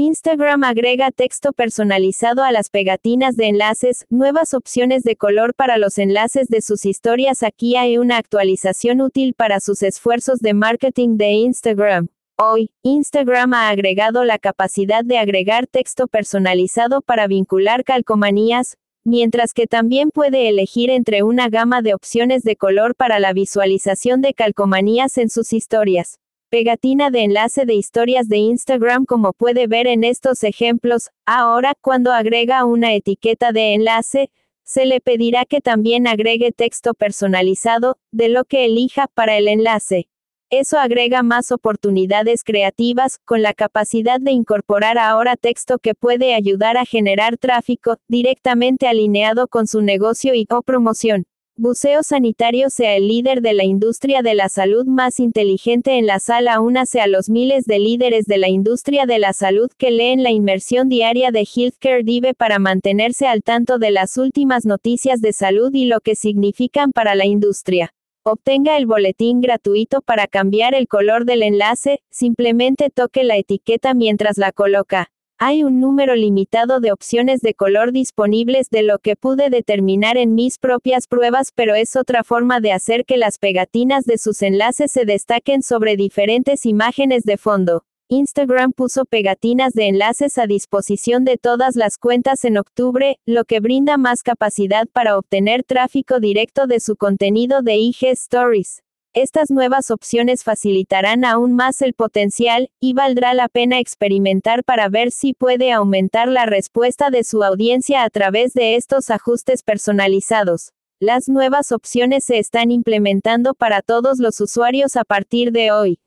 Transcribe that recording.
Instagram agrega texto personalizado a las pegatinas de enlaces, nuevas opciones de color para los enlaces de sus historias. Aquí hay una actualización útil para sus esfuerzos de marketing de Instagram. Hoy, Instagram ha agregado la capacidad de agregar texto personalizado para vincular calcomanías, mientras que también puede elegir entre una gama de opciones de color para la visualización de calcomanías en sus historias. Pegatina de enlace de historias de Instagram como puede ver en estos ejemplos, ahora cuando agrega una etiqueta de enlace, se le pedirá que también agregue texto personalizado, de lo que elija para el enlace. Eso agrega más oportunidades creativas, con la capacidad de incorporar ahora texto que puede ayudar a generar tráfico, directamente alineado con su negocio y o promoción. Buceo Sanitario sea el líder de la industria de la salud más inteligente en la sala únase a los miles de líderes de la industria de la salud que leen la inmersión diaria de Healthcare Dive para mantenerse al tanto de las últimas noticias de salud y lo que significan para la industria. Obtenga el boletín gratuito para cambiar el color del enlace, simplemente toque la etiqueta mientras la coloca. Hay un número limitado de opciones de color disponibles de lo que pude determinar en mis propias pruebas, pero es otra forma de hacer que las pegatinas de sus enlaces se destaquen sobre diferentes imágenes de fondo. Instagram puso pegatinas de enlaces a disposición de todas las cuentas en octubre, lo que brinda más capacidad para obtener tráfico directo de su contenido de IG Stories. Estas nuevas opciones facilitarán aún más el potencial, y valdrá la pena experimentar para ver si puede aumentar la respuesta de su audiencia a través de estos ajustes personalizados. Las nuevas opciones se están implementando para todos los usuarios a partir de hoy.